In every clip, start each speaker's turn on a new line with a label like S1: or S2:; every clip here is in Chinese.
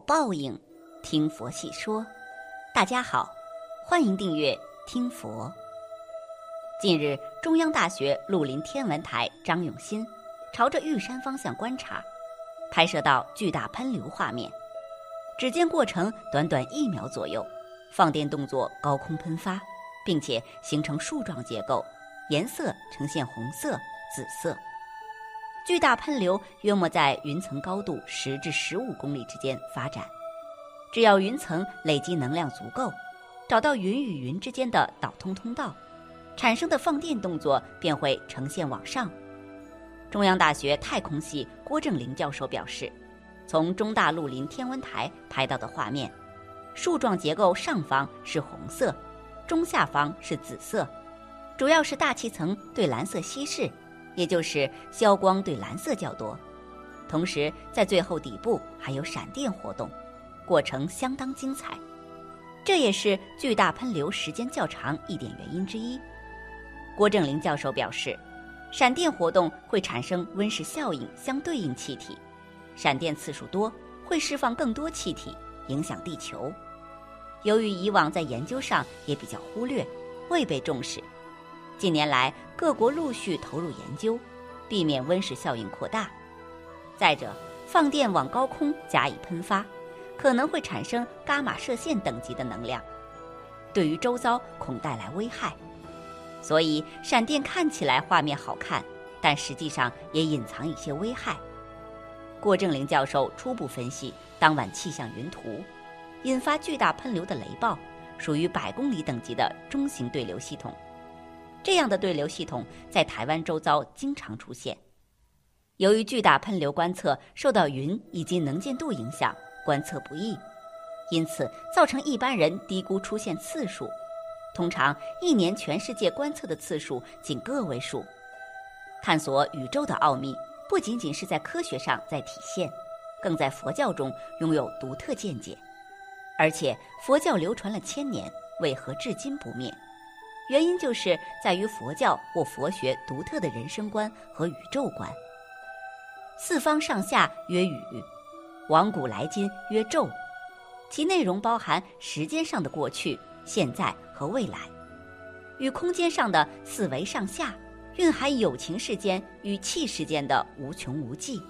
S1: 报应，听佛细说。大家好，欢迎订阅听佛。近日，中央大学绿林天文台张永新朝着玉山方向观察，拍摄到巨大喷流画面。只见过程短短一秒左右，放电动作高空喷发，并且形成树状结构，颜色呈现红色、紫色。巨大喷流约莫在云层高度十至十五公里之间发展，只要云层累积能量足够，找到云与云之间的导通通道，产生的放电动作便会呈现往上。中央大学太空系郭正林教授表示，从中大陆林天文台拍到的画面，树状结构上方是红色，中下方是紫色，主要是大气层对蓝色稀释。也就是消光对蓝色较多，同时在最后底部还有闪电活动，过程相当精彩，这也是巨大喷流时间较长一点原因之一。郭正林教授表示，闪电活动会产生温室效应相对应气体，闪电次数多会释放更多气体，影响地球。由于以往在研究上也比较忽略，未被重视。近年来，各国陆续投入研究，避免温室效应扩大。再者，放电往高空加以喷发，可能会产生伽马射线等级的能量，对于周遭恐带来危害。所以，闪电看起来画面好看，但实际上也隐藏一些危害。郭正林教授初步分析当晚气象云图，引发巨大喷流的雷暴，属于百公里等级的中型对流系统。这样的对流系统在台湾周遭经常出现。由于巨大喷流观测受到云以及能见度影响，观测不易，因此造成一般人低估出现次数。通常一年全世界观测的次数仅个位数。探索宇宙的奥秘，不仅仅是在科学上在体现，更在佛教中拥有独特见解。而且佛教流传了千年，为何至今不灭？原因就是在于佛教或佛学独特的人生观和宇宙观。四方上下曰宇，往古来今曰宙，其内容包含时间上的过去、现在和未来，与空间上的四维上下，蕴含有情世间与气世间的无穷无际。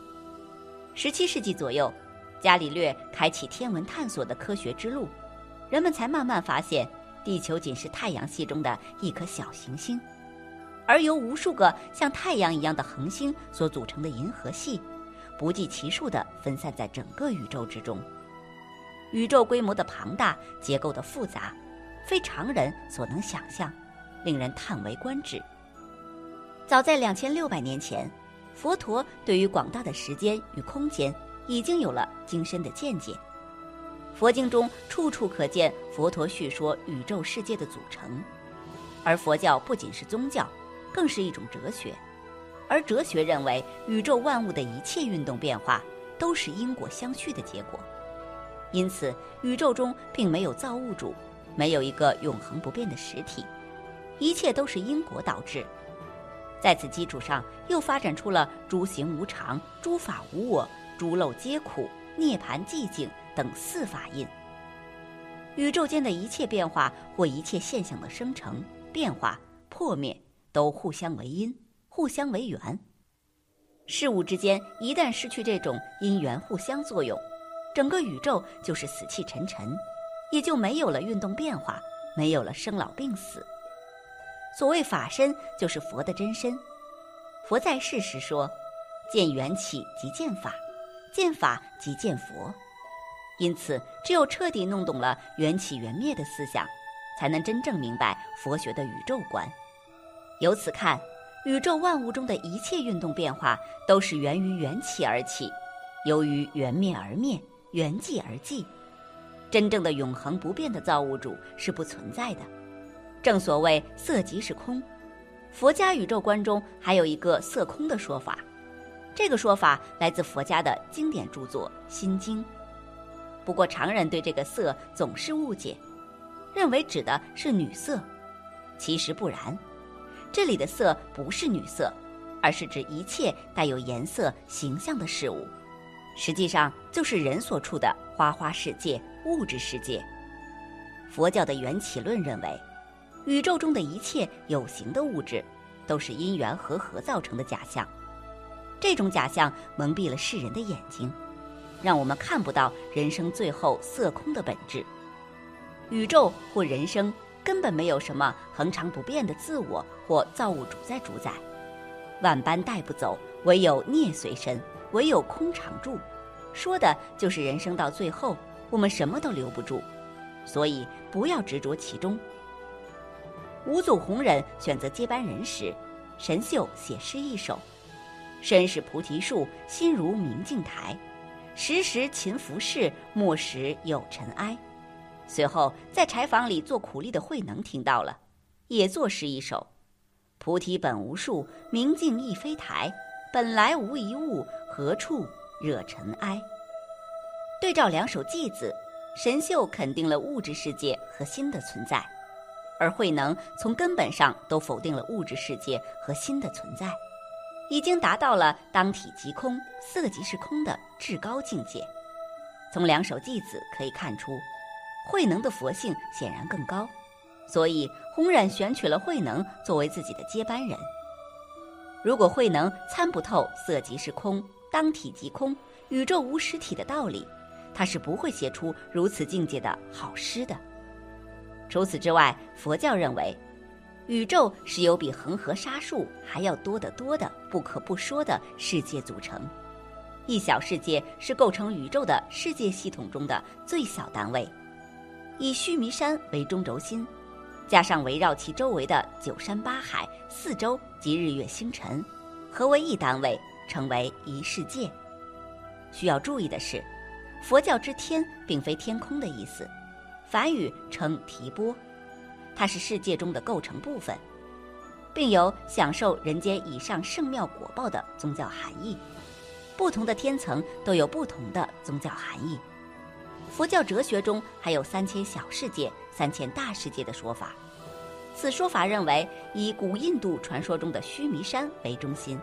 S1: 十七世纪左右，伽利略开启天文探索的科学之路，人们才慢慢发现。地球仅是太阳系中的一颗小行星，而由无数个像太阳一样的恒星所组成的银河系，不计其数地分散在整个宇宙之中。宇宙规模的庞大，结构的复杂，非常人所能想象，令人叹为观止。早在两千六百年前，佛陀对于广大的时间与空间已经有了精深的见解。佛经中处处可见佛陀叙说宇宙世界的组成，而佛教不仅是宗教，更是一种哲学。而哲学认为，宇宙万物的一切运动变化都是因果相续的结果，因此宇宙中并没有造物主，没有一个永恒不变的实体，一切都是因果导致。在此基础上，又发展出了诸行无常、诸法无我、诸漏皆苦、涅槃寂静。等四法印，宇宙间的一切变化或一切现象的生成、变化、破灭，都互相为因，互相为缘。事物之间一旦失去这种因缘互相作用，整个宇宙就是死气沉沉，也就没有了运动变化，没有了生老病死。所谓法身，就是佛的真身。佛在世时说：“见缘起即见法，见法即见佛。”因此，只有彻底弄懂了缘起缘灭的思想，才能真正明白佛学的宇宙观。由此看，宇宙万物中的一切运动变化，都是源于缘起而起，由于缘灭而灭，缘寂而寂。真正的永恒不变的造物主是不存在的。正所谓色即是空，佛家宇宙观中还有一个色空的说法。这个说法来自佛家的经典著作《心经》。不过，常人对这个“色”总是误解，认为指的是女色。其实不然，这里的“色”不是女色，而是指一切带有颜色、形象的事物，实际上就是人所处的花花世界、物质世界。佛教的缘起论认为，宇宙中的一切有形的物质，都是因缘和合造成的假象。这种假象蒙蔽了世人的眼睛，让我们看不到人生最后色空的本质。宇宙或人生根本没有什么恒常不变的自我或造物主在主宰，万般带不走，唯有孽随身，唯有空常住。说的就是人生到最后，我们什么都留不住，所以不要执着其中。五祖弘忍选择接班人时，神秀写诗一首。身是菩提树，心如明镜台，时时勤拂拭，莫使有尘埃。随后，在柴房里做苦力的慧能听到了，也作诗一首：菩提本无树，明镜亦非台，本来无一物，何处惹尘埃？对照两首偈子，神秀肯定了物质世界和心的存在，而慧能从根本上都否定了物质世界和心的存在。已经达到了当体即空、色即是空的至高境界。从两首偈子可以看出，慧能的佛性显然更高，所以弘忍选取了慧能作为自己的接班人。如果慧能参不透色即是空、当体即空、宇宙无实体的道理，他是不会写出如此境界的好诗的。除此之外，佛教认为。宇宙是由比恒河沙数还要多得多的不可不说的世界组成，一小世界是构成宇宙的世界系统中的最小单位，以须弥山为中轴心，加上围绕其周围的九山八海、四周及日月星辰，合为一单位，成为一世界。需要注意的是，佛教之天并非天空的意思，梵语称提波。它是世界中的构成部分，并有享受人间以上圣妙果报的宗教含义。不同的天层都有不同的宗教含义。佛教哲学中还有三千小世界、三千大世界的说法。此说法认为，以古印度传说中的须弥山为中心，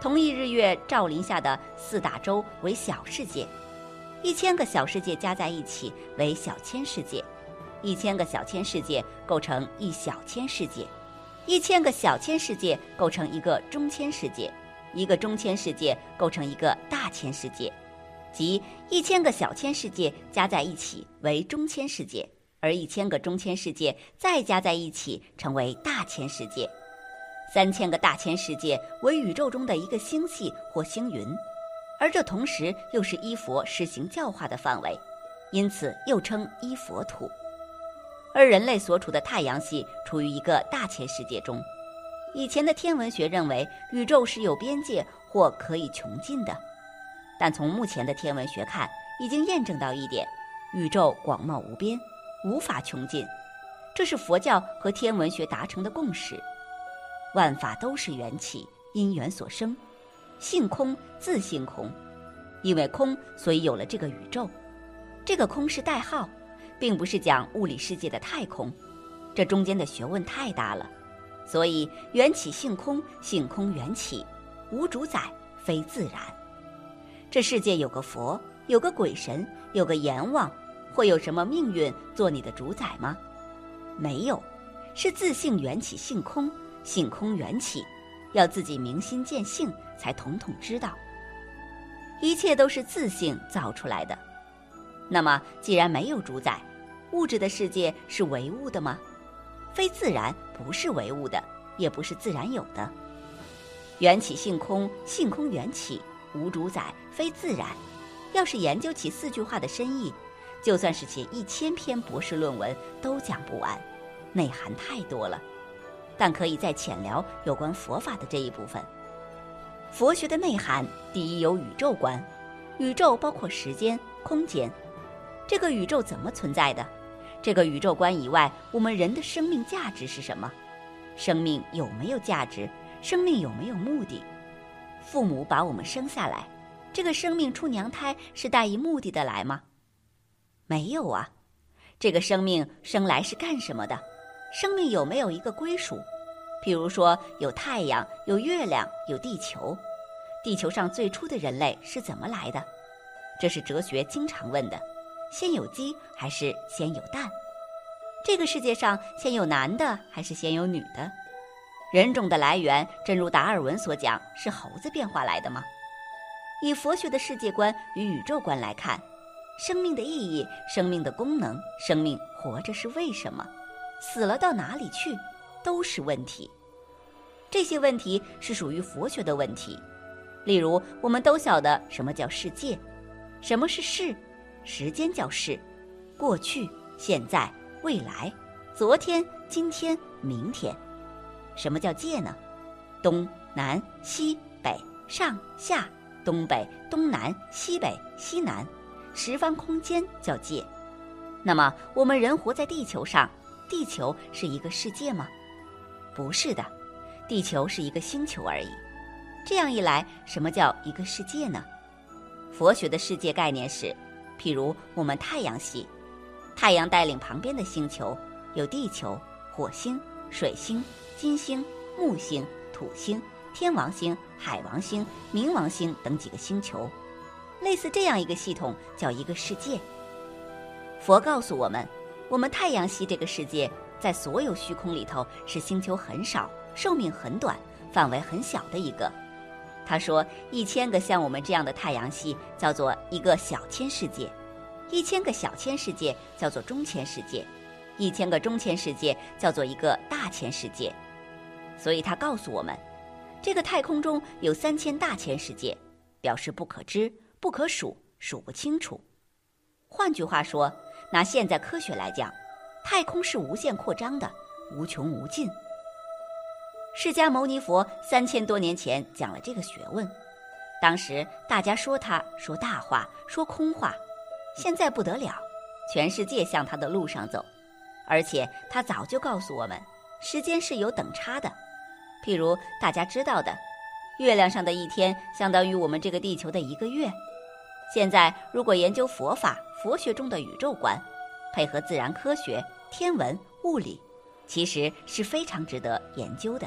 S1: 同一日月照临下的四大洲为小世界，一千个小世界加在一起为小千世界。一千个小千世界构成一小千世界，一千个小千世界构成一个中千世界，一个中千世界构成一个大千世界，即一千个小千世界加在一起为中千世界，而一千个中千世界再加在一起成为大千世界，三千个大千世界为宇宙中的一个星系或星云，而这同时又是一佛施行教化的范围，因此又称一佛土。而人类所处的太阳系处于一个大千世界中。以前的天文学认为宇宙是有边界或可以穷尽的，但从目前的天文学看，已经验证到一点：宇宙广袤无边，无法穷尽。这是佛教和天文学达成的共识。万法都是缘起，因缘所生，性空自性空，因为空，所以有了这个宇宙。这个空是代号。并不是讲物理世界的太空，这中间的学问太大了，所以缘起性空，性空缘起，无主宰，非自然。这世界有个佛，有个鬼神，有个阎王，会有什么命运做你的主宰吗？没有，是自性缘起性空，性空缘起，要自己明心见性，才统统知道，一切都是自性造出来的。那么，既然没有主宰，物质的世界是唯物的吗？非自然，不是唯物的，也不是自然有的。缘起性空，性空缘起，无主宰，非自然。要是研究起四句话的深意，就算是写一千篇博士论文都讲不完，内涵太多了。但可以再浅聊有关佛法的这一部分。佛学的内涵，第一有宇宙观，宇宙包括时间、空间。这个宇宙怎么存在的？这个宇宙观以外，我们人的生命价值是什么？生命有没有价值？生命有没有目的？父母把我们生下来，这个生命出娘胎是带一目的的来吗？没有啊。这个生命生来是干什么的？生命有没有一个归属？譬如说，有太阳，有月亮，有地球。地球上最初的人类是怎么来的？这是哲学经常问的：先有鸡还是先有蛋？这个世界上先有男的还是先有女的？人种的来源，正如达尔文所讲，是猴子变化来的吗？以佛学的世界观与宇宙观来看，生命的意义、生命的功能、生命活着是为什么、死了到哪里去，都是问题。这些问题是属于佛学的问题。例如，我们都晓得什么叫世界，什么是世，时间叫世，过去、现在、未来，昨天、今天、明天。什么叫界呢？东南西北上下，东北东南西北西南，十方空间叫界。那么我们人活在地球上，地球是一个世界吗？不是的，地球是一个星球而已。这样一来，什么叫一个世界呢？佛学的世界概念是，譬如我们太阳系，太阳带领旁边的星球，有地球、火星、水星。金星、木星、土星、天王星、海王星、冥王星等几个星球，类似这样一个系统叫一个世界。佛告诉我们，我们太阳系这个世界在所有虚空里头是星球很少、寿命很短、范围很小的一个。他说，一千个像我们这样的太阳系叫做一个小千世界，一千个小千世界叫做中千世界，一千个中千世界叫做一个大千世界。所以，他告诉我们，这个太空中有三千大千世界，表示不可知、不可数、数不清楚。换句话说，拿现在科学来讲，太空是无限扩张的，无穷无尽。释迦牟尼佛三千多年前讲了这个学问，当时大家说他说大话、说空话，现在不得了，全世界向他的路上走，而且他早就告诉我们，时间是有等差的。譬如大家知道的，月亮上的一天相当于我们这个地球的一个月。现在如果研究佛法、佛学中的宇宙观，配合自然科学、天文、物理，其实是非常值得研究的。